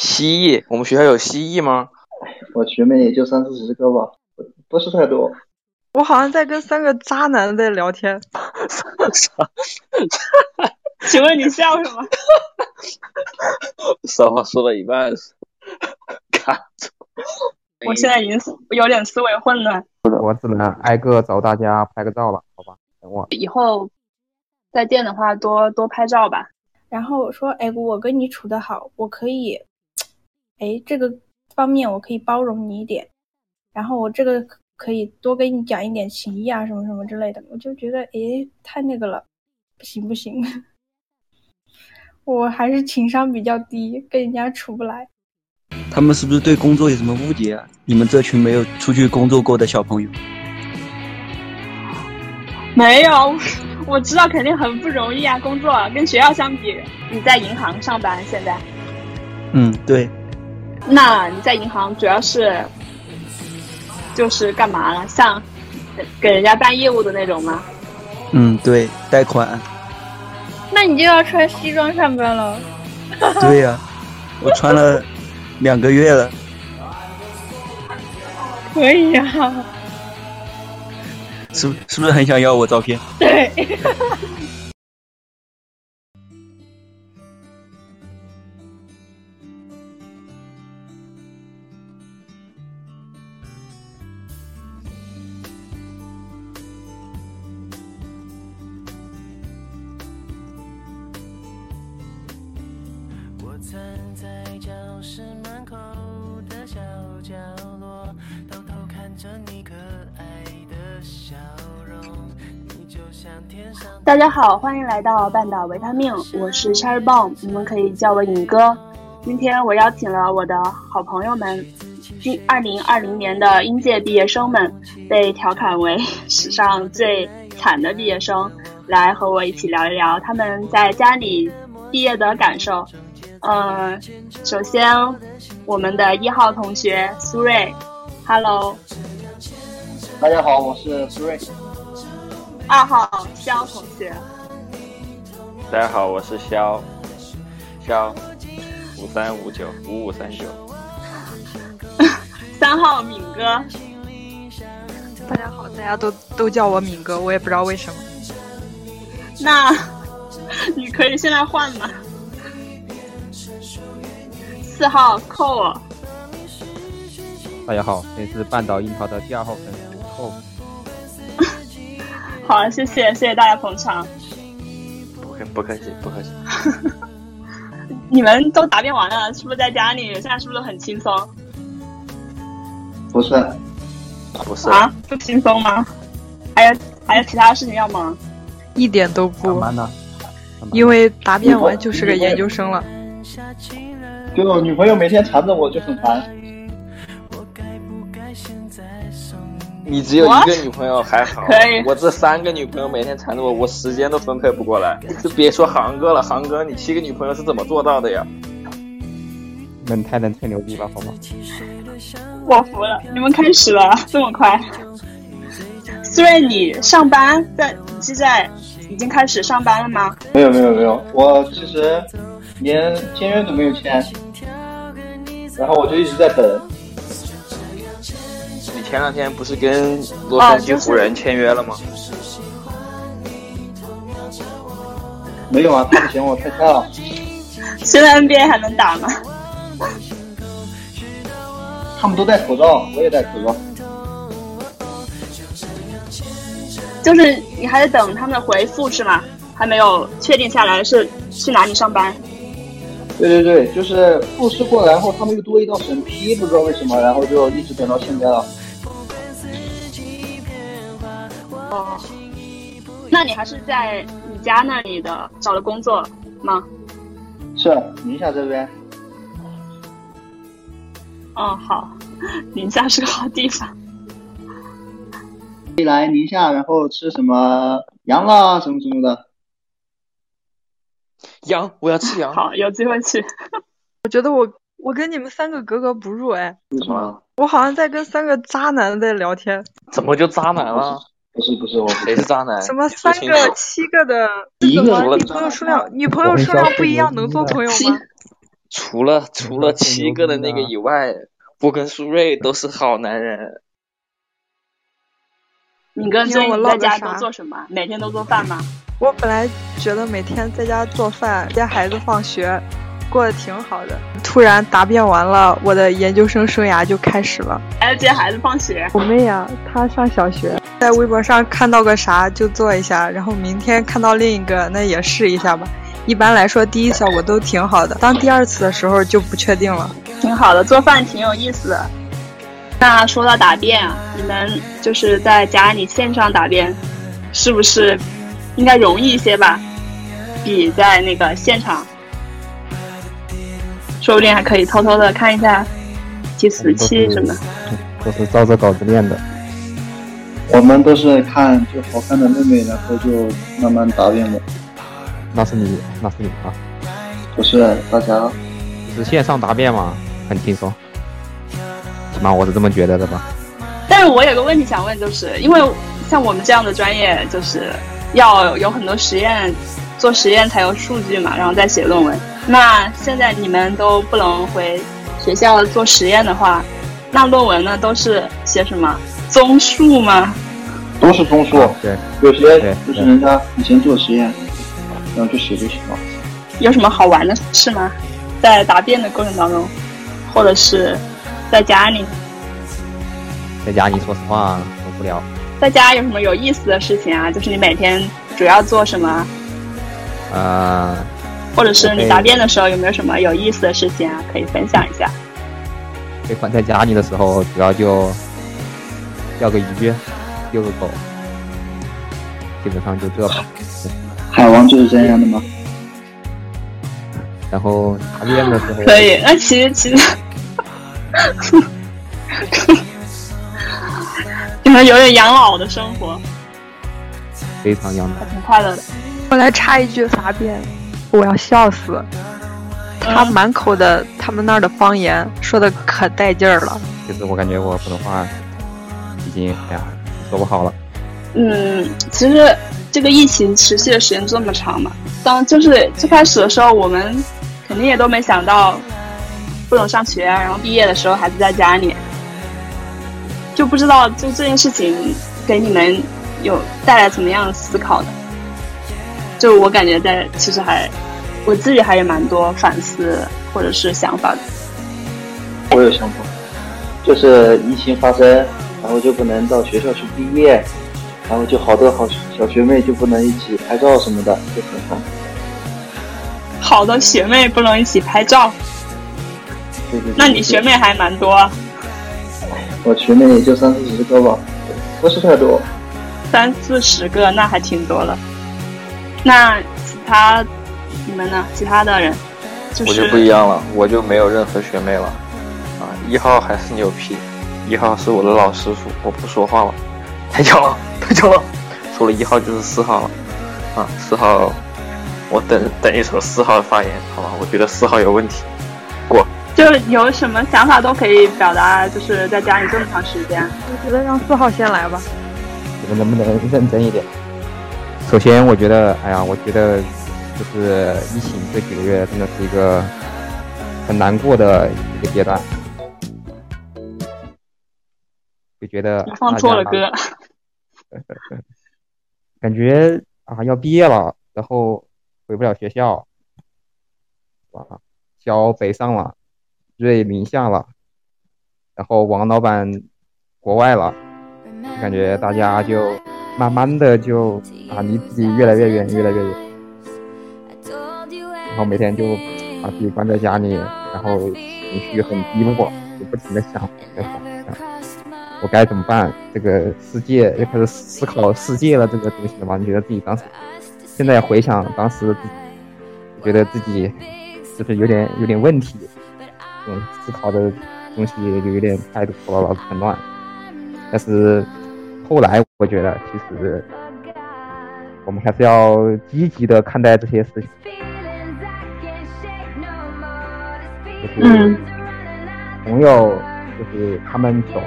蜥蜴，我们学校有蜥蜴吗？我学妹也就三四十个吧，不是太多。我好像在跟三个渣男在聊天。请问你笑什么？实话说了一半，卡住。我现在已经有点思维混乱。我只能挨个找大家拍个照了，好吧？等我。以后再见的话，多多拍照吧。然后我说：“哎，我跟你处的好，我可以，哎，这个方面我可以包容你一点。然后我这个可以多跟你讲一点情谊啊，什么什么之类的。我就觉得，哎，太那个了，不行不行，我还是情商比较低，跟人家处不来。”他们是不是对工作有什么误解啊？你们这群没有出去工作过的小朋友，没有，我知道肯定很不容易啊，工作跟学校相比，你在银行上班现在？嗯，对。那你在银行主要是就是干嘛了？像给人家办业务的那种吗？嗯，对，贷款。那你就要穿西装上班了。对呀，我穿了。两个月了，可以呀，是是不是很想要我照片？对。大家好，欢迎来到半岛维他命，我是 Cherry Bomb，你们可以叫我影哥。今天我邀请了我的好朋友们，今二零二零年的应届毕业生们，被调侃为 史上最惨的毕业生，来和我一起聊一聊他们在家里毕业的感受。嗯，首先我们的一号同学苏瑞，Hello，大家好，我是苏瑞。二号肖同学，大家好，我是肖肖五三五九五五三九。三号敏哥，大家好，大家都都叫我敏哥，我也不知道为什么。那 你可以现在换吗？四号扣我。大家好，这是半岛樱桃的第二号粉丝扣。好，谢谢谢谢大家捧场。不客不客气不客气。你们都答辩完了，是不是在家里？现在是不是很轻松？不是，不是啊，不轻松吗？还有还有其他事情要忙？一点都不。呢？因为答辩完就是个研究生了。就女朋友每天缠着我，就很烦。你只有一个女朋友还好，可以。我这三个女朋友每天缠着我，我时间都分配不过来。就别说航哥了，航哥，你七个女朋友是怎么做到的呀？能太能吹牛逼了，好吗？我服了，你们开始了，这么快？虽然你上班在，你现在已经开始上班了吗？没有没有没有，我其实连签约都没有签，然后我就一直在等。前两天不是跟洛杉矶湖人签约了吗？没有啊，他不嫌我太菜了。现在 NBA 还能打吗？他们都戴口罩，我也戴口罩。就是你还得等他们的回复是吗？还没有确定下来是去哪里上班？对对对，就是复试过来后，他们又多一道审批，不知道为什么，然后就一直等到现在了。哦，那你还是在你家那里的找了工作吗？是宁夏这边。哦，好，宁夏是个好地方。可以来宁夏，然后吃什么羊啊，什么什么的。羊，我要吃羊。好，有机会去。我觉得我我跟你们三个格格不入哎。为什么？我好像在跟三个渣男在聊天。怎么就渣男了？我，谁是渣男？什么三个、七个的？一个女朋友数量，女朋友数量不一样，能做朋友吗？除了除了七个的那个以外，我跟苏瑞都是好男人。敏哥，因最近在为我唠个啥家都做什么？每天都做饭吗？我本来觉得每天在家做饭接孩子放学，过得挺好的。突然答辩完了，我的研究生生涯就开始了。还要接孩子放学？我妹呀、她上小学，在微博上看到个啥就做一下，然后明天看到另一个，那也试一下吧。一般来说，第一效果都挺好的，当第二次的时候就不确定了。挺好的，做饭挺有意思的。那说到答辩啊，你们就是在家里线上答辩，是不是应该容易一些吧？比在那个现场，说不定还可以偷偷的看一下计时器什么的。都是照着稿子练的。我们都是看就好看的妹妹，然后就慢慢答辩的，那是你，那是你啊！不是大家就是线上答辩嘛，很轻松。起码我是这么觉得的吧。但是我有个问题想问，就是因为像我们这样的专业，就是要有很多实验，做实验才有数据嘛，然后再写论文。那现在你们都不能回学校做实验的话，那论文呢都是写什么综述吗？都是综述，对，有些就是人家以前做实验，然后就写就行了。有什么好玩的事吗？在答辩的过程当中，或者是在家里，在家里说实话很无聊。在家有什么有意思的事情啊？就是你每天主要做什么？呃，或者是你答辩的时候有没有什么有意思的事情啊？可以分享一下。被关在家里的时候，主要就钓个鱼，遛个狗，基本上就这吧。海王就是这样的吗？然后答辩的时候，可以，那其实其实，你们有点养老的生活，非常养还挺快乐的。我来插一句答辩，我要笑死。他嗯满口的他们那儿的方言，说的可带劲儿了。其实我感觉我普通话已经哎呀说不好了。嗯，其实这个疫情持续的时间这么长嘛，当就是最开始的时候，我们肯定也都没想到不能上学，然后毕业的时候还是在家里，就不知道就这件事情给你们有带来怎么样的思考呢？就我感觉在其实还我自己还有蛮多反思或者是想法的。我有想法，就是疫情发生，然后就不能到学校去毕业，然后就好多好小学妹就不能一起拍照什么的，就很烦。好的学妹不能一起拍照，对对对那你学妹还蛮多啊，我学妹也就三四十个吧，不是太多。三四十个，那还挺多了。那其他你们呢？其他的人，就我就不一样了，我就没有任何学妹了。啊，一号还是牛批，一号是我的老师傅，我不说话了，太巧了，太巧了。除了一号就是四号了，啊，四号，我等等一首四号的发言，好吧？我觉得四号有问题，过。就有什么想法都可以表达，就是在家里这么长时间。我觉得让四号先来吧。你们能不能认真一点？首先，我觉得，哎呀，我觉得就是疫情这几个月真的是一个很难过的一个阶段，就觉得放错了歌，感觉啊要毕业了，然后回不了学校，哇，小北上了，瑞宁下了，然后王老板国外了，感觉大家就慢慢的就啊离自己越来越远，越来越远，然后每天就把自己关在家里，然后情绪很低落，就不停的想，想，想我该怎么办？这个世界又开始思考世界了，这个东西了嘛？你觉得自己当时，现在回想当时，觉得自己就是有点有点问题，这种思考的东西就有点太多了，很乱。但是后来我觉得，其实我们还是要积极的看待这些事情，就是嗯。朋友，就是他们走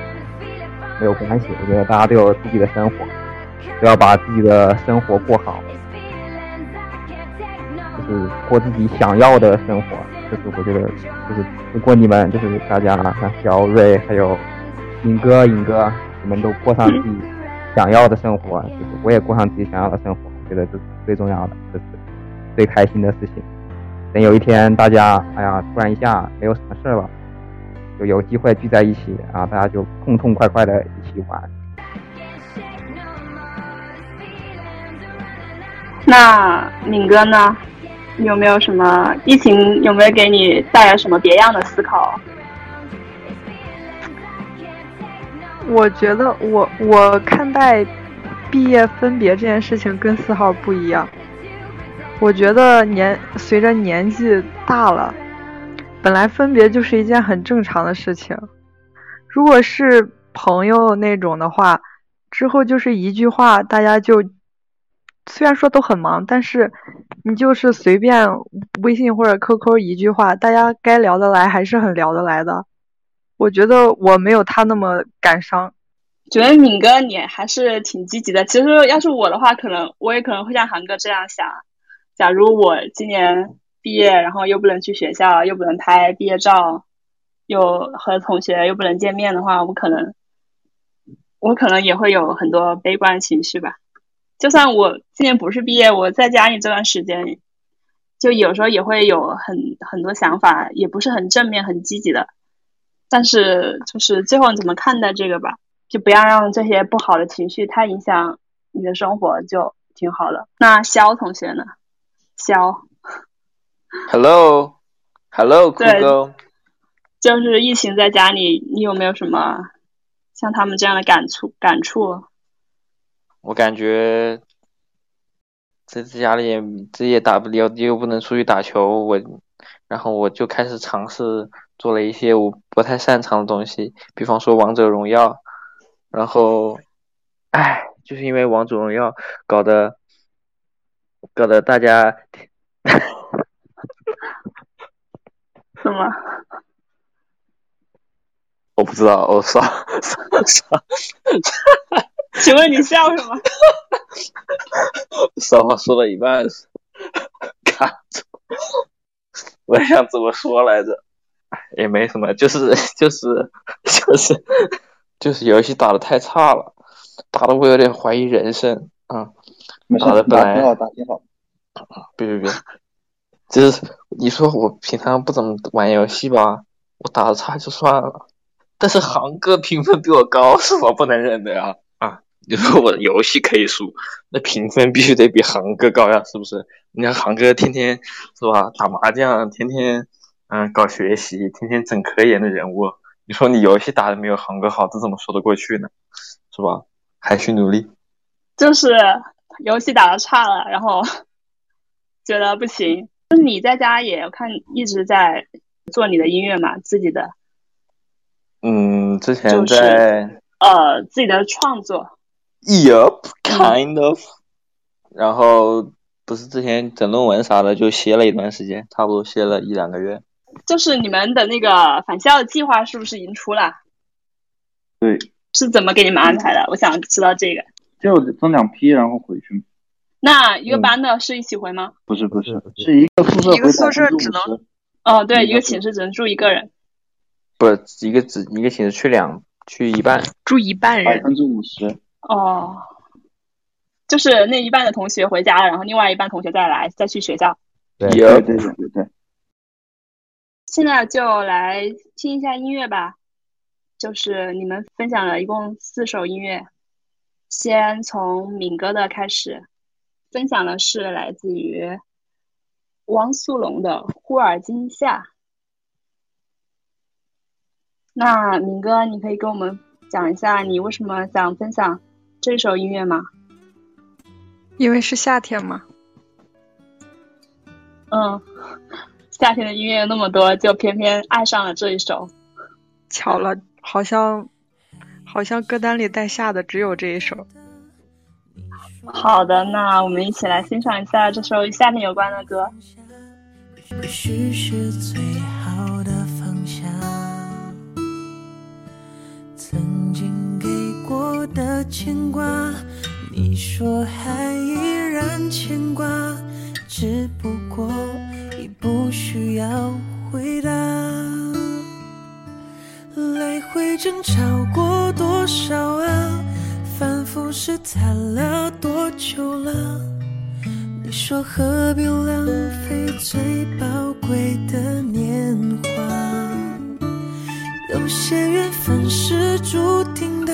没有关系，我觉得大家都有自己的生活，都要把自己的生活过好，就是过自己想要的生活，就是我觉得就是如果你们就是大家像小瑞还有尹哥尹哥，你们都过上自己想要的生活，就是我也过上自己想要的生活，我觉得这是最重要的，这是最开心的事情。等有一天大家哎呀突然一下没有什么事了，就有机会聚在一起啊，大家就痛痛快快的一起玩。那敏哥呢？有没有什么疫情有没有给你带来什么别样的思考？我觉得我我看待毕业分别这件事情跟四号不一样。我觉得年随着年纪大了，本来分别就是一件很正常的事情。如果是朋友那种的话，之后就是一句话，大家就虽然说都很忙，但是你就是随便微信或者 QQ 一句话，大家该聊得来还是很聊得来的。我觉得我没有他那么感伤。觉得敏哥你还是挺积极的。其实要是我的话，可能我也可能会像韩哥这样想。假如我今年毕业，然后又不能去学校，又不能拍毕业照，又和同学又不能见面的话，我可能，我可能也会有很多悲观情绪吧。就算我今年不是毕业，我在家里这段时间，就有时候也会有很很多想法，也不是很正面、很积极的。但是就是最后你怎么看待这个吧？就不要让这些不好的情绪太影响你的生活，就挺好的。那肖同学呢？肖，Hello，Hello，酷对哥，就是疫情在家里，你有没有什么像他们这样的感触？感触？我感觉在家里这也打不了，又不能出去打球，我，然后我就开始尝试做了一些我不太擅长的东西，比方说王者荣耀，然后，唉，就是因为王者荣耀搞得搞得大家什么？我不知道，我说说说，请问你笑什么？说话说了一半卡住，我想怎么说来着？也没什么，就是就是就是就是游戏打的太差了，打的我有点怀疑人生啊！没事打的，本来打挺好，打挺好。别别别，就是你说我平常不怎么玩游戏吧，我打的差就算了，但是航哥评分比我高，是我不能忍的呀！啊，你说我的游戏可以输，那评分必须得比航哥高呀，是不是？你看航哥天天是吧，打麻将，天天嗯搞学习，天天整科研的人物，你说你游戏打的没有航哥好，这怎么说得过去呢？是吧？还需努力。就是游戏打的差了，然后觉得不行。就是你在家也看一直在做你的音乐嘛，自己的嗯，之前就是在。呃自己的创作。Yup, kind of。然后不是之前整论文啥的就歇了一段时间，差不多歇了一两个月。就是你们的那个返校的计划是不是已经出了？对，是怎么给你们安排的？我想知道这个。就分两批，然后回去。那一个班的是一起回吗？不是不是，是一个宿舍一个宿舍只能能哦，对，嗯一个寝室只能住一个人。不是一个只一个寝室去两去一半，住一半人，百分之五十。哦，就是那一半的同学回家了，然后另外一半同学再来，再去学校。对，对对对对。现在就来听一下音乐吧，就是你们分享了一共四首音乐，先从敏哥的开始，分享的是来自于汪苏泷的《忽而今夏》。那敏哥，你可以跟我们讲一下你为什么想分享这首音乐吗？因为是夏天嘛。嗯，夏天的音乐那么多，就偏偏爱上了这一首。巧了，好像好像歌单里带夏的只有这一首。好的，那我们一起来欣赏一下这首与夏天有关的歌。也许是最好的方向。曾经给过的牵挂，你说还依然牵挂，只不过已不需要回答。来回争吵过多少啊？反复试探了多久了？你说何必浪费最宝贵的年华？有些缘分是注定的，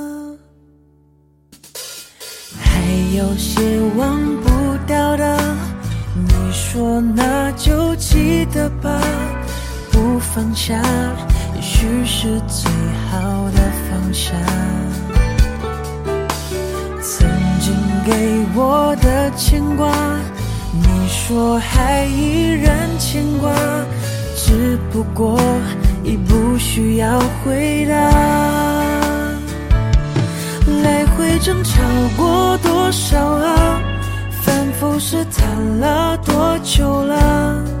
放下，也许是最好的放下。曾经给我的牵挂，你说还依然牵挂，只不过已不需要回答。来回争吵过多少啊？反复试探了多久了？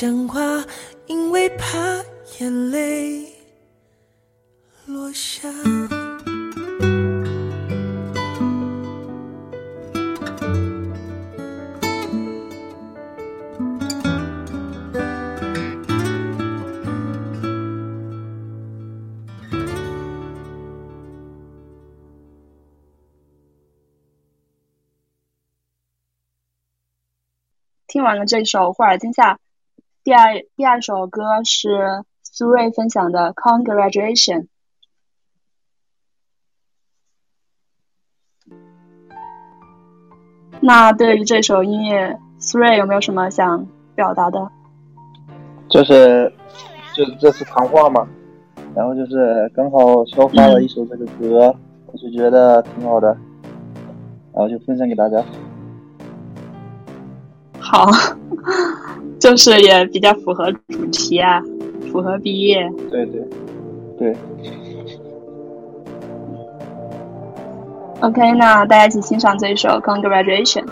讲话，因为怕眼泪落下。听完了这首《霍尔金夏》，第二第二首歌是苏芮分享的《Congratulation》。那对于这首音乐，苏芮有没有什么想表达的？就是，就这次谈话嘛，然后就是刚好消化了一首这个歌，我就觉得挺好的，然后就分享给大家。好，就是也比较符合主题啊，符合毕业。对对对，OK，那大家一起欣赏这一首《Congratulation》。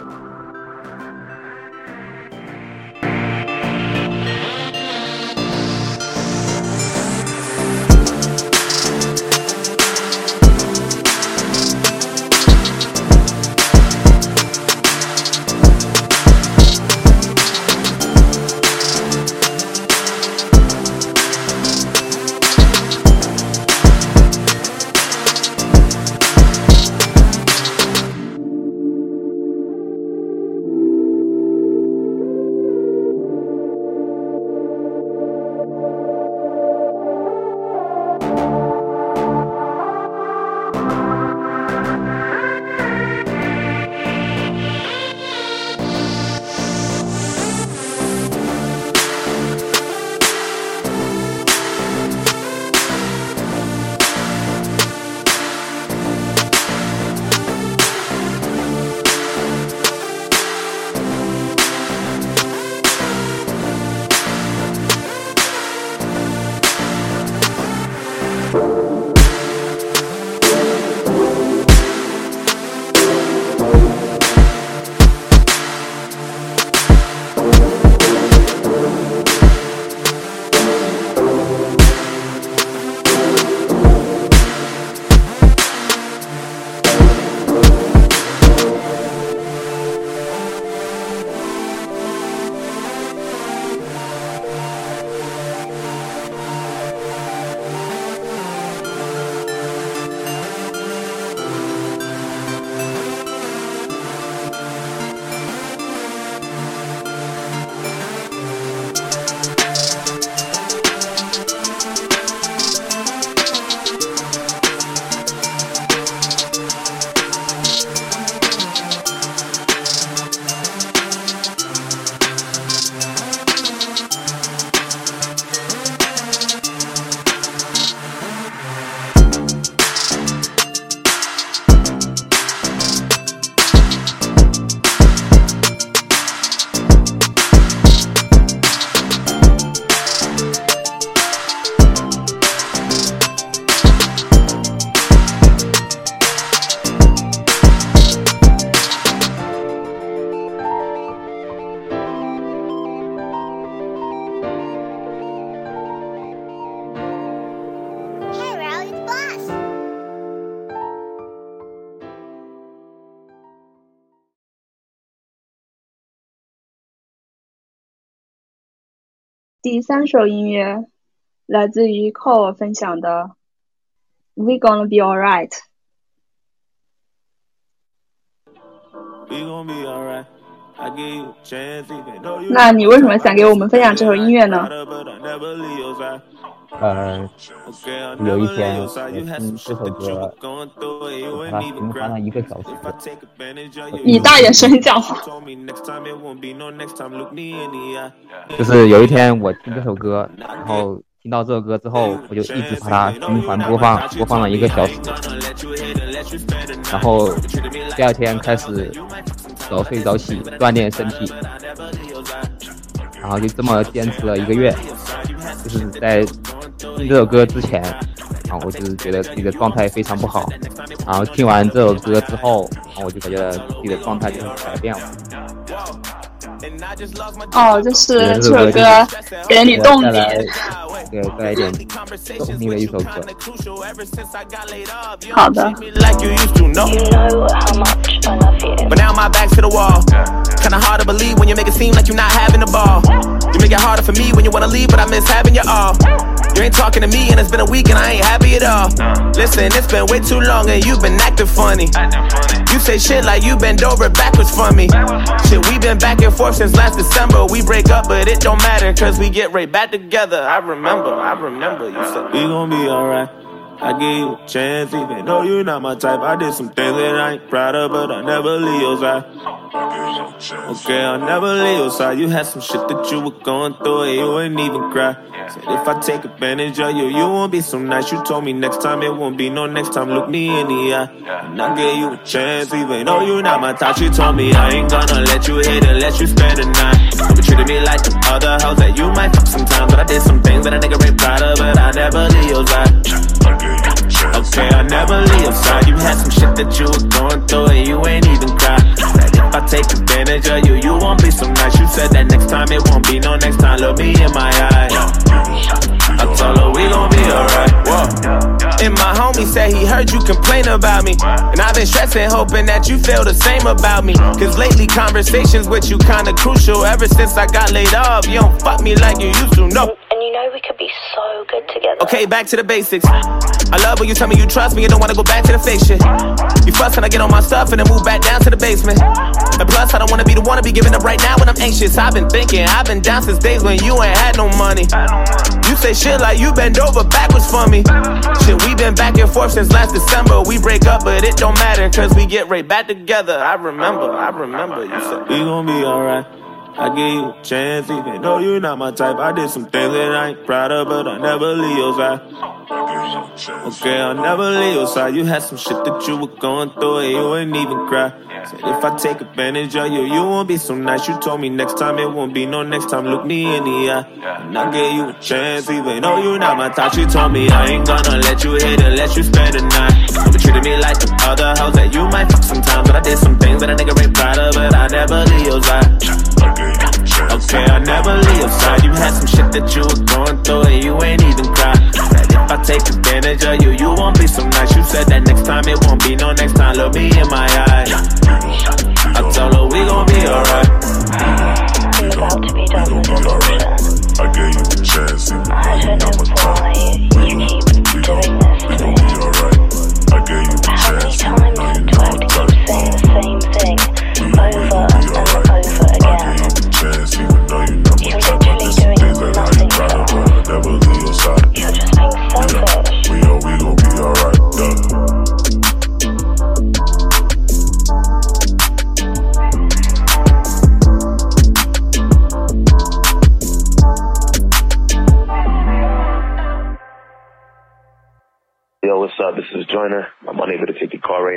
第三首音乐来自于 Cole 分享的《We Gonna Be Alright》。那你为什么想给我们分享这首音乐呢？呃，有一天我，听这首歌，把它循环了一个小时。你大点声讲。就是有一天我听这首歌，然后听到这首歌之后，我就一直把它循环播放，播放了一个小时。然后第二天开始早睡早起锻炼身体，然后就这么坚持了一个月，就是在。听这首歌之前，啊，我就是觉得自己的状态非常不好。然后听完这首歌之后，然后我就感觉自己的状态就是改变了。哦，就是这首歌给你动力。对，带来一点动力的一首歌。好的。You ain't talking to me and it's been a week and I ain't happy at all. Listen, it's been way too long and you've been acting funny. You say shit like you been over backwards for me. Shit, we been back and forth since last December. We break up, but it don't matter cause we get right back together. I remember, I remember you said we gon' be alright. I give you a chance, even though you're not my type. I did some things that I ain't proud of, but I never leave your side. Okay, I'll never leave your side. You had some shit that you were going through, and you ain't even cry. Said if I take advantage of you, you won't be so nice. You told me next time it won't be no next time. Look me in the eye, and I gave you a chance, even though you're not my type. You told me I ain't gonna let you hit let you spend the night. You treated me like the other hoes that you might fuck sometimes, but I did some things that a nigga ain't proud of, but I never leave your side. Okay, I never leave side. You had some shit that you were going through and you ain't even cry. Said if I take advantage of you, you won't be so nice. You said that next time it won't be no next time. Look me in my eyes. I told her we gon' be alright. Whoa. And my homie said he heard you complain about me. And I've been stressing, hoping that you feel the same about me. Cause lately conversations with you kinda crucial. Ever since I got laid off, you don't fuck me like you used to. No. And you know we could be so good together. Okay, back to the basics. I love when you tell me you trust me and don't wanna go back to the fake shit. You fuss when I get on my stuff and then move back down to the basement. And plus, I don't wanna be the one to be giving up right now when I'm anxious. I've been thinking, I've been down since days when you ain't had no money. You say shit like you bend over backwards for me. Shit, we been back and forth since last December. We break up, but it don't matter, cause we get right back together. I remember, I remember you said, We gon' be alright. I give you a chance, even though you're not my type. I did some things that I ain't proud of, but I never leave your side. Okay, I'll never leave your side. You had some shit that you were going through, and you ain't even cry. Said if I take advantage of you, you won't be so nice. You told me next time it won't be no next time. Look me in the eye, and I gave you a chance, even though you're not my type. She told me I ain't gonna let you hit let you spend the night. You treated me like the other hoes that you might fuck sometimes, but I did some things that a nigga ain't proud of, but I never leave your side. Okay, I never leave side. You had some shit that you were going through and you ain't even cry. Said if I take advantage of you, you won't be so nice. You said that next time it won't be no next time. Look me in my eyes. I told her we gon' be alright. We're about to be done with this. I gave you a chance, even I know my why you keep doing this We to me. I gave you a How many chance, times even though you're do I have to keep saying the same thing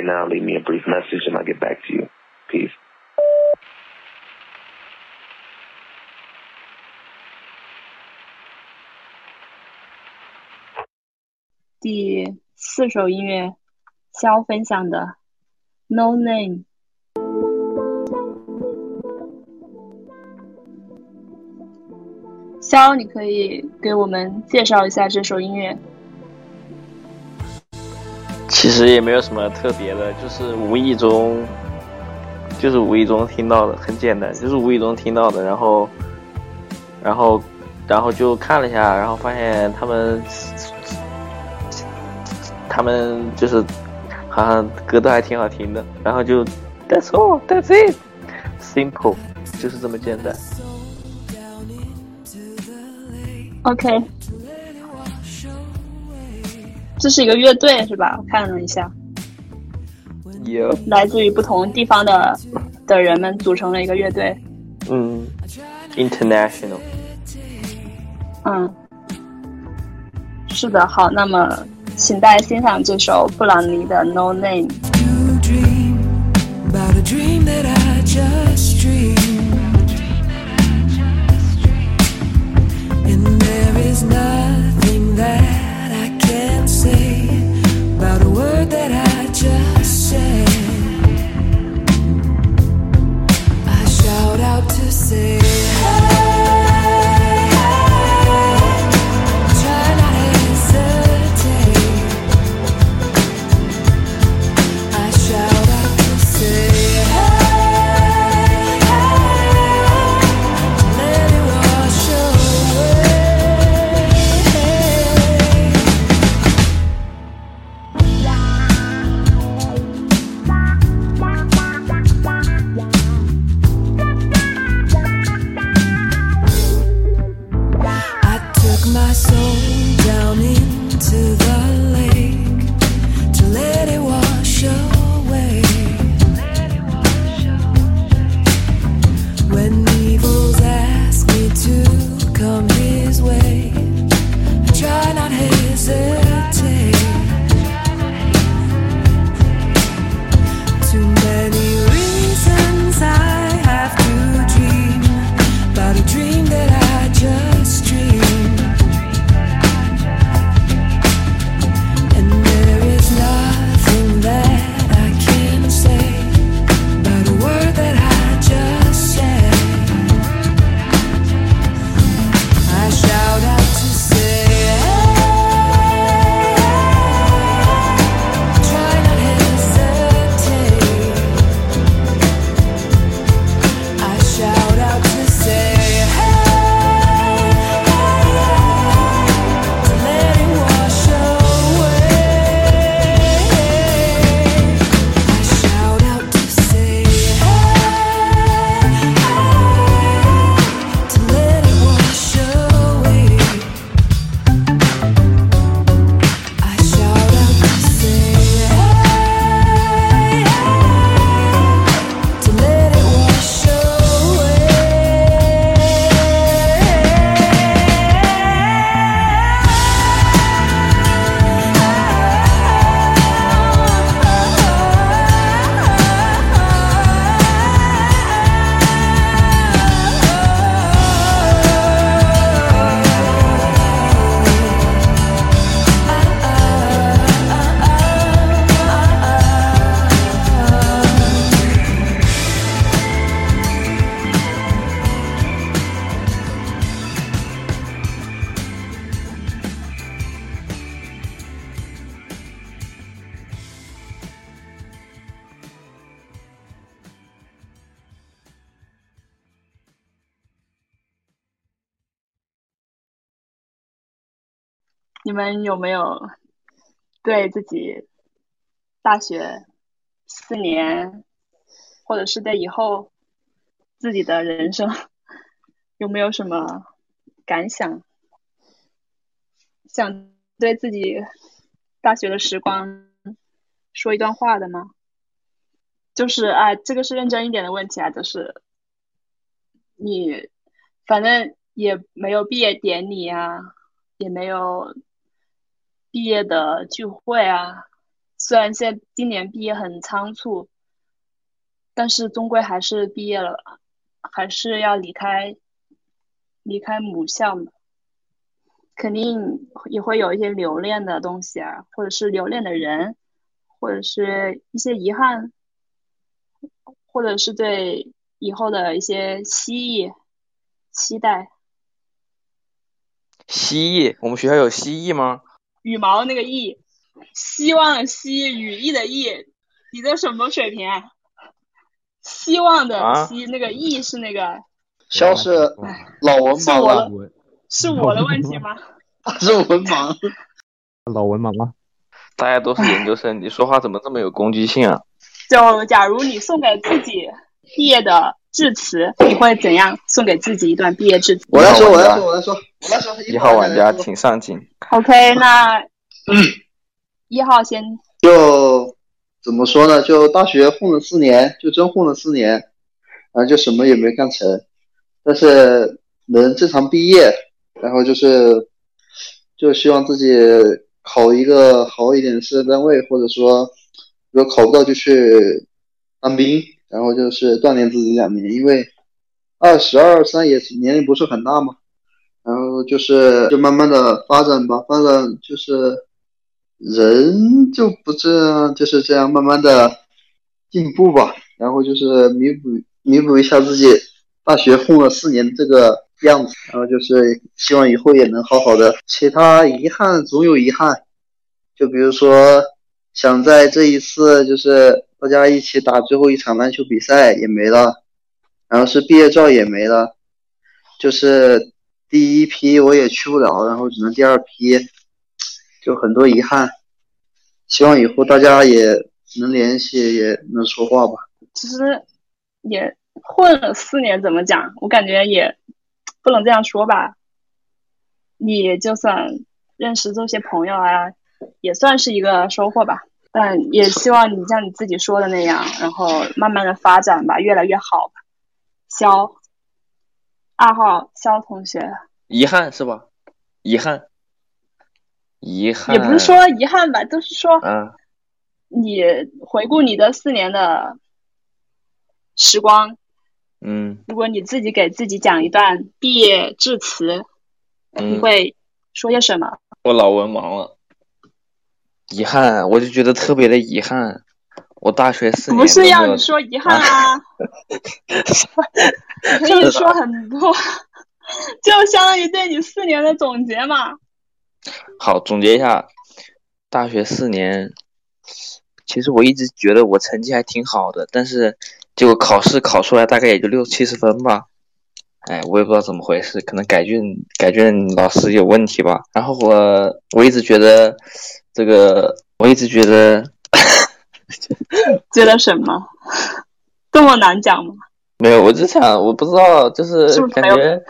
now. Leave me a brief message and I'll get back to you. Peace. 第四首音乐，肖分享的《No Name》。肖，你可以给我们介绍一下这首音乐。其实也没有什么特别的，就是无意中，就是无意中听到的，很简单，就是无意中听到的，然后，然后然后就看了一下，然后发现他们他们就是好像歌都还挺好听的，然后就 That's all, that's it, simple，就是这么简单。OK，这是一个乐队是吧？我看了一下，有，来自于不同地方的的人们组成了一个乐队。嗯，international。嗯，是的，好，那么请大家欣赏这首布朗尼的《No Name》。about a dream that I just dreamed. And there is nothing that say, 你们有没有对自己大学四年，或者是对以后自己的人生，有没有什么感想？想对自己大学的时光说一段话的吗？就是啊，这个是认真一点的问题啊，就是你反正也没有毕业典礼啊，也没有毕业的聚会啊。虽然现在今年毕业很仓促，但是终归还是毕业了，还是要离开离开母校嘛。肯定也会有一些留恋的东西啊，或者是留恋的人，或者是一些遗憾，或者是对以后的一些希冀、期待。蜥蜴，我们学校有蜥蜴吗？羽毛那个翼，希望的希，羽翼的翼，你的什么水平啊？希望的啊希，那个翼是那个肖是老文盲是我了的，是我的问题吗？是文盲，老文盲吗！大家都是研究生，你说话怎么这么有攻击性啊？就假如你送给自己毕业的致辞，你会怎样送给自己一段毕业致辞？我来说，我来说，我来说，一号玩家请上镜。OK，那一号先就怎么说呢？就大学混了四年，就真混了四年，然后就什么也没干成，但是能正常毕业，然后就是就希望自己考一个好一点的事业单位，或者说如果考不到就去当兵，然后就是锻炼自己两年，因为二十二三也是年龄不是很大嘛，然就是就慢慢的发展吧，发展就是。人就不这样，就是这样慢慢的进步吧，然后就是弥补弥补一下自己大学混了四年这个样子，然后就是希望以后也能好好的。其他遗憾总有遗憾，就比如说想在这一次就是大家一起打最后一场篮球比赛也没了，然后是毕业照也没了，就是第一批我也去不了，然后只能第二批。就很多遗憾，希望以后大家也能联系，也能说话吧。其实也混了四年，怎么讲？我感觉也不能这样说吧。你就算认识这些朋友啊，也算是一个收获吧。但也希望你像你自己说的那样，然后慢慢的发展吧，越来越好吧。肖二号肖同学，遗憾是吧？遗憾。遗憾也不是说遗憾吧，就是说，嗯，你回顾你的四年的时光，嗯，如果你自己给自己讲一段毕业致辞，嗯你会说些什么？我老文盲了，遗憾，我就觉得特别的遗憾，我大学四年不是要你说遗憾啊，你可以说很多，就相当于对你四年的总结嘛。好，总结一下，大学四年，其实我一直觉得我成绩还挺好的，但是结果考试考出来大概也就六七十分吧。哎，我也不知道怎么回事，可能改卷改卷老师有问题吧。然后我我一直觉得这个，我一直觉得 觉得什么？这么难讲吗？没有，我就想我不知道，就是感觉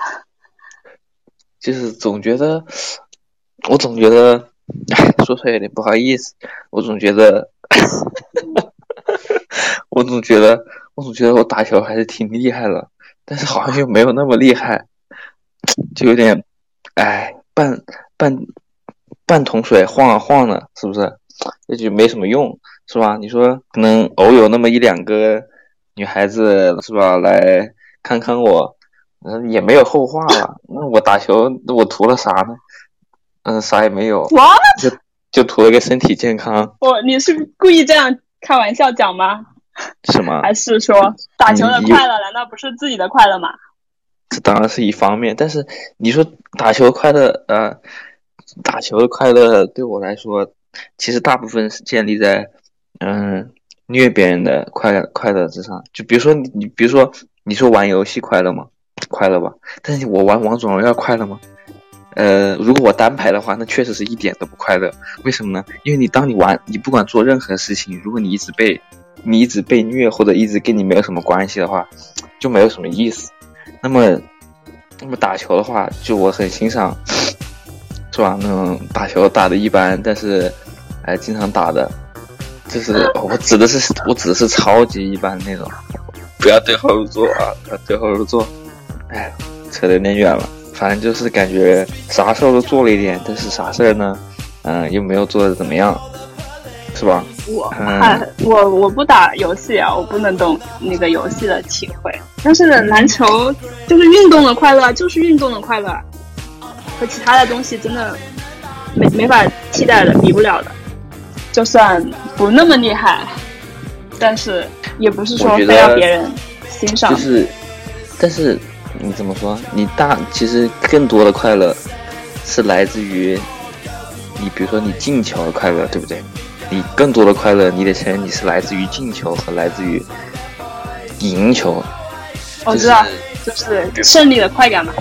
就是总觉得，我总觉得，哎，说出来有点不好意思，我总觉得，我总觉得，我总觉得我打球还是挺厉害的，但是好像又没有那么厉害，就有点，哎，半半半桶水晃啊晃的，是不是？也就没什么用，是吧？你说可能偶有那么一两个女孩子，是吧，来看看我，嗯，也没有后话了。那我打球，那我图了啥呢？嗯，啥也没有？就就图了个身体健康，我你是故意这样开玩笑讲吗？什么？还是说打球的快乐难道不是自己的快乐吗？这当然是一方面，但是你说打球快乐，呃，打球的快乐对我来说，其实大部分是建立在，嗯、虐别人的快乐快乐之上。就比如说你，你比如说你说玩游戏快乐吗？快乐吧。但是我玩王者荣耀快乐吗？呃，如果我单排的话，那确实是一点都不快乐。为什么呢？因为你当你玩，你不管做任何事情，如果你一直被你一直被虐，或者一直跟你没有什么关系的话，就没有什么意思。那么，那么打球的话，就我很欣赏，是吧？那种打球打的一般，但是，哎，经常打的，就是我指的是我指的是超级一般那种，不要对号入座啊！不要对号入座。哎，扯得有点远了。反正就是感觉啥事儿都做了一点，但是啥事儿呢，嗯、又没有做的怎么样，是吧？我嗯，我我不打游戏啊，我不能懂那个游戏的体会。但是篮球就是运动的快乐，就是运动的快乐，和其他的东西真的没没法替代的，比不了的。就算不那么厉害，但是也不是说非要别人欣赏。就是，但是你怎么说？你大其实更多的快乐是来自于你，比如说你进球的快乐，对不对？你更多的快乐，你得承认你是来自于进球和来自于赢球。我知道，就是胜利的快感嘛。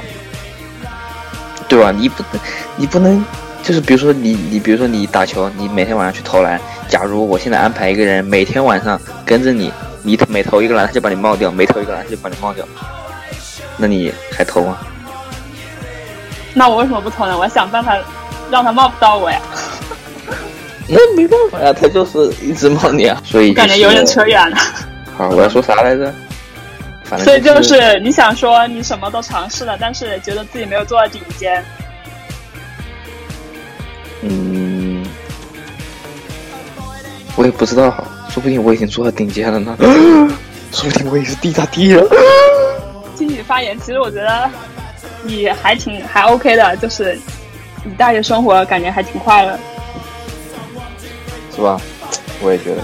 对吧？你不能，你不能，就是比如说你，你比如说你打球，你每天晚上去投篮。假如我现在安排一个人每天晚上跟着你，你每投一个篮他就把你冒掉，每投一个篮他就把你冒掉，那你还投吗？那我为什么不投呢？我要想办法让他冒不到我呀。那没办法呀，他就是一直冒你啊，所以、感觉有点扯远了。好，我要说啥来着？反正所以就是你想说你什么都尝试了，但是觉得自己没有做到顶尖。嗯，我也不知道，说不定我已经做到顶尖了呢。说不定我也是地大第了。听你发言，其实我觉得你还挺还 OK 的，就是你大学生活感觉还挺快乐，是吧？我也觉得。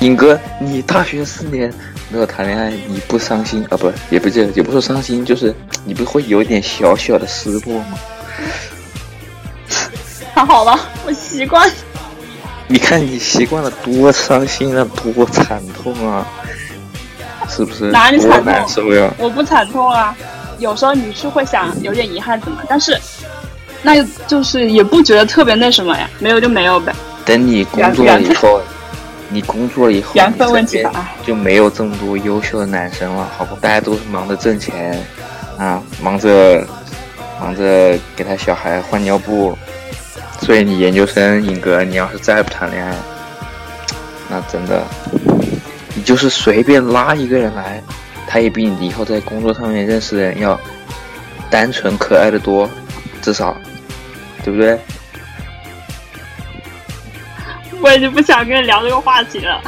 尹哥，你大学四年没有谈恋爱，你不伤心啊？不，也不是，也不说伤心，就是你不会有点小小的失落吗？还好吧，我习惯。你看你习惯了，多伤心啊，多惨痛啊，是不是？哪里惨痛？难受呀！我不惨痛啊，有时候你是会想有点遗憾怎么，但是那就是也不觉得特别那什么呀，没有就没有呗。等你工作了以后，你工作了以后，缘分问题吧，就没有这么多优秀的男生了，好不？大家都是忙着挣钱啊，忙着忙着给他小孩换尿布。所以你研究生，尹哥，你要是再不谈恋爱，那真的，你就是随便拉一个人来，他也比你以后在工作上面认识的人要单纯可爱的多，至少，对不对？我已经不想跟你聊这个话题了。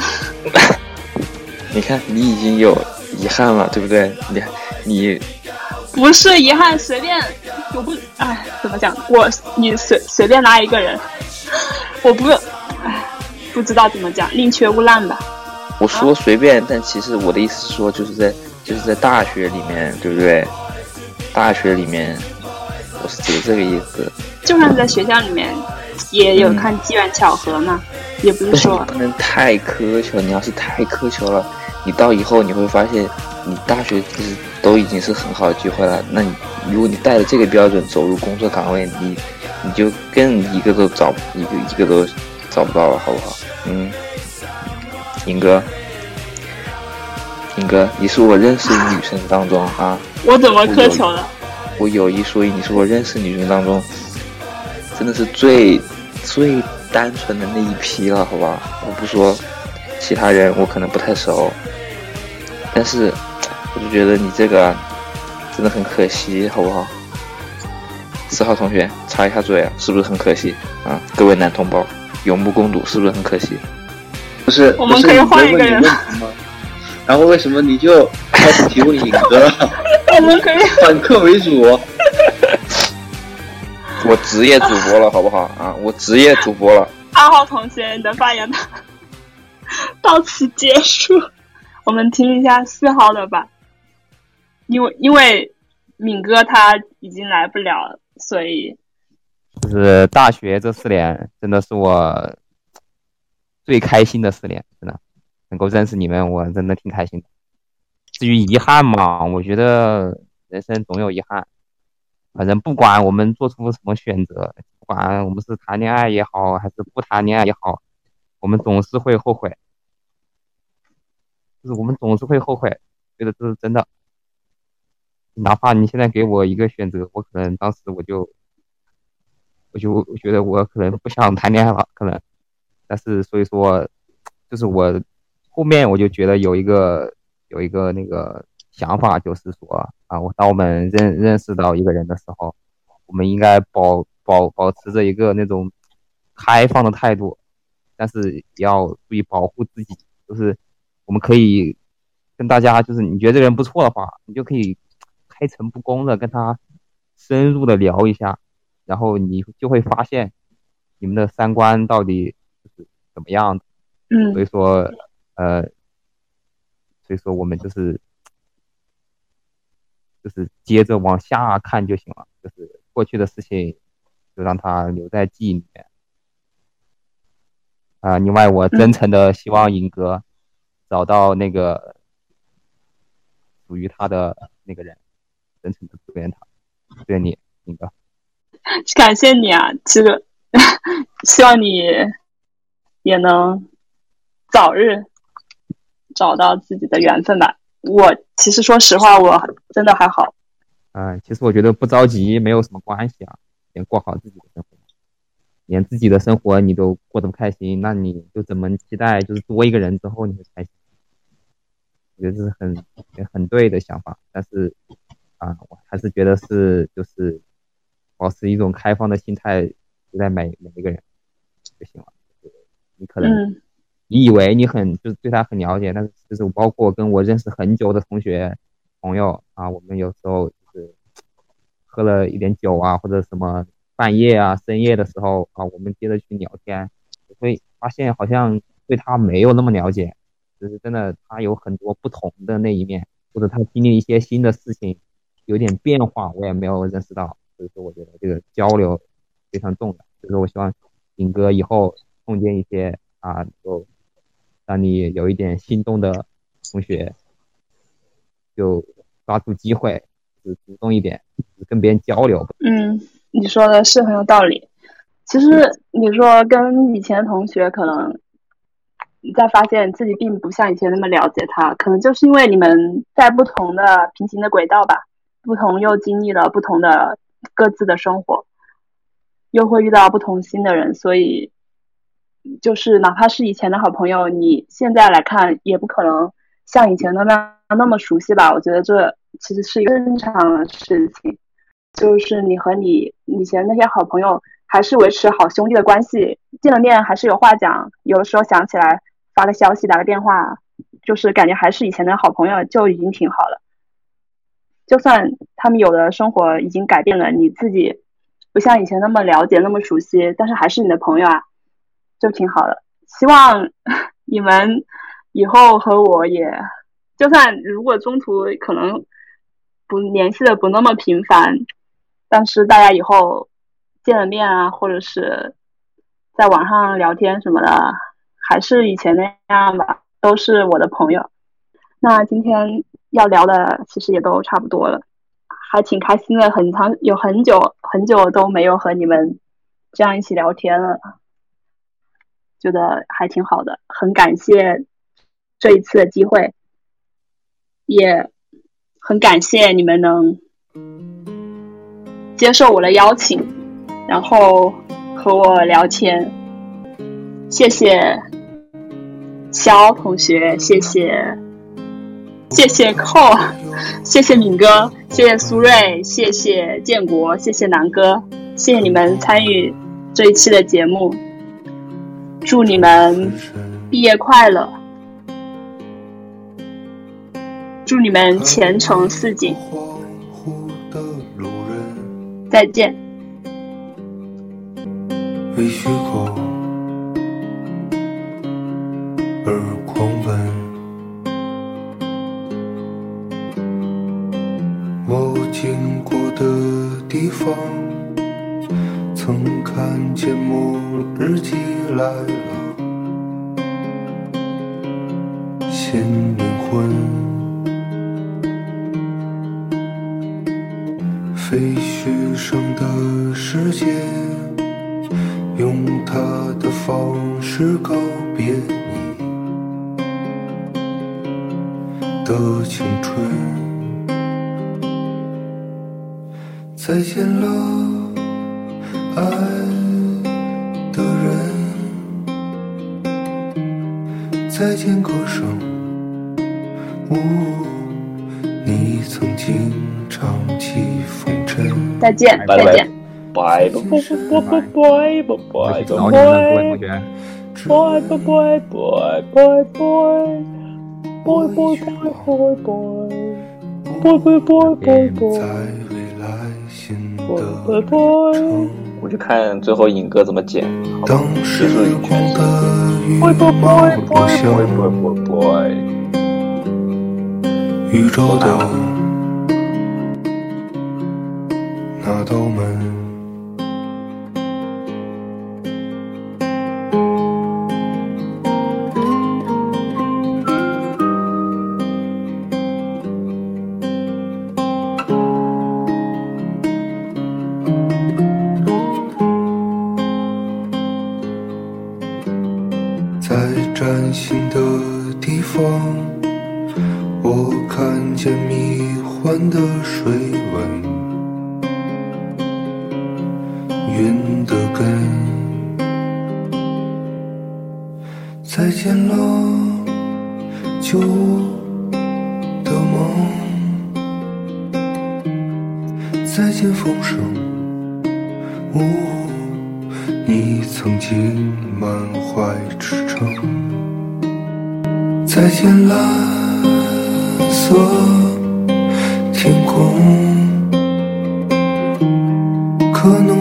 你看，你已经有遗憾了，对不对？你你不是遗憾，随便，我不，哎，怎么讲？我你随随便拉一个人，我不，哎，不知道怎么讲，宁缺毋滥吧。我说随便，但其实我的意思是说，就是在就是在大学里面，对不对？大学里面，我是指这个意思。就算在学校里面，也有看机缘巧合嘛，也不是说 不能太苛求。你要是太苛求了，你到以后你会发现，你大学其实都已经是很好的机会了。那你如果你带着这个标准走入工作岗位，你你就更一个都找一个一个都找不到了，好不好？嗯，尹哥，尹哥，你是我认识的女生当中啊，我怎么苛求了？我有一说一，你是我认识女生当中。真的是最最单纯的那一批了，好吧？我不说其他人，我可能不太熟，但是我就觉得你这个真的很可惜，好不好？四号同学插一下嘴啊，是不是很可惜啊？各位男同胞，有目共睹，是不是很可惜？不是，我们可以换一个人吗？然后为什么你就开始提问影哥了？我们可以反客为主。我职业主播了，好不好啊？我职业主播了。二号同学，你的发言到此结束，我们听一下四号的吧。因为因为敏哥他已经来不了，所以就是大学这四年真的是我最开心的四年，真的能够认识你们，我真的挺开心的。至于遗憾嘛，我觉得人生总有遗憾。反正不管我们做出什么选择，不管我们是谈恋爱也好，还是不谈恋爱也好，我们总是会后悔。就是我们总是会后悔，觉得这是真的。哪怕你现在给我一个选择，我可能当时我就，我就我觉得我可能不想谈恋爱了，可能。但是所以说，就是我后面我就觉得有一个有一个那个。想法就是说啊，我当我们认认识到一个人的时候，我们应该保保保持着一个那种开放的态度，但是要注意保护自己。就是我们可以跟大家，就是你觉得这人不错的话，你就可以开诚布公的跟他深入的聊一下，然后你就会发现你们的三观到底是怎么样。嗯，所以说呃，所以说我们就是。就是接着往下看就行了，就是过去的事情就让它留在记忆里面。啊，另外我真诚的希望尹哥找到那个属于他的那个人，真诚的祝愿他，祝愿你你的。感谢你啊，这个 希望你也能早日找到自己的缘分吧。我其实说实话，我真的还好。嗯，其实我觉得不着急没有什么关系啊，先过好自己的生活。连自己的生活你都过得不开心，那你就怎么期待就是多一个人之后你会开心？我觉得这是很很对的想法，但是啊，我还是觉得是就是保持一种开放的心态对待每每一个人就行了。你可能你以为你很就是对他很了解，但是就是包括跟我认识很久的同学朋友啊，我们有时候就是喝了一点酒啊或者什么。半夜啊，深夜的时候啊，我们接着去聊天，会发现好像对他没有那么了解，就是真的他有很多不同的那一面，或者他经历一些新的事情，有点变化，我也没有认识到。所以说，我觉得这个交流非常重要。所以说我希望尹哥以后碰见一些啊，就让你有一点心动的同学，就抓住机会，就主动一点，跟别人交流。嗯。你说的是很有道理。其实你说跟以前的同学，可能你在发现自己并不像以前那么了解他，可能就是因为你们在不同的平行的轨道吧，不同又经历了不同的各自的生活，又会遇到不同新的人，所以就是哪怕是以前的好朋友，你现在来看也不可能像以前的那样那么熟悉吧？我觉得这其实是一个正常的事情。就是你和你以前那些好朋友还是维持好兄弟的关系，见了面还是有话讲，有的时候想起来发个消息打个电话，就是感觉还是以前的好朋友就已经挺好了。就算他们有的生活已经改变了，你自己不像以前那么了解那么熟悉，但是还是你的朋友啊，就挺好的。希望 你们以后和我也，就算如果中途可能不联系的不那么频繁。但是大家以后见了面啊，或者是在网上聊天什么的，还是以前那样吧，都是我的朋友。那今天要聊的其实也都差不多了，还挺开心的，很长有很久很久都没有和你们这样一起聊天了，觉得还挺好的，很感谢这一次的机会，也很感谢你们能。接受我的邀请，然后和我聊天。谢谢肖同学，谢谢谢谢寇，谢谢敏哥，谢谢苏瑞，谢谢建国，谢谢南哥，谢谢你们参与这一期的节目。祝你们毕业快乐，祝你们前程似锦。再见。为虚构而方，曾看见末日寄来了，牵灵魂。废墟上的世界，用他的方式告别你的青春。再见了，爱的人。再见，歌声。呜，你曾经唱起风。再见，再见，拜。拜拜。拜拜。拜拜。拜拜。拜拜。拜拜。拜拜。拜拜。拜拜。拜拜。拜拜。拜拜。拜拜。拜拜。拜拜。拜拜我就看最后尹哥怎么剪，好，结束一圈。拜拜拜拜拜拜拜。宇宙的那道门。旧的梦，再见风声。哦，你曾经满怀赤诚。再见蓝色天空，可能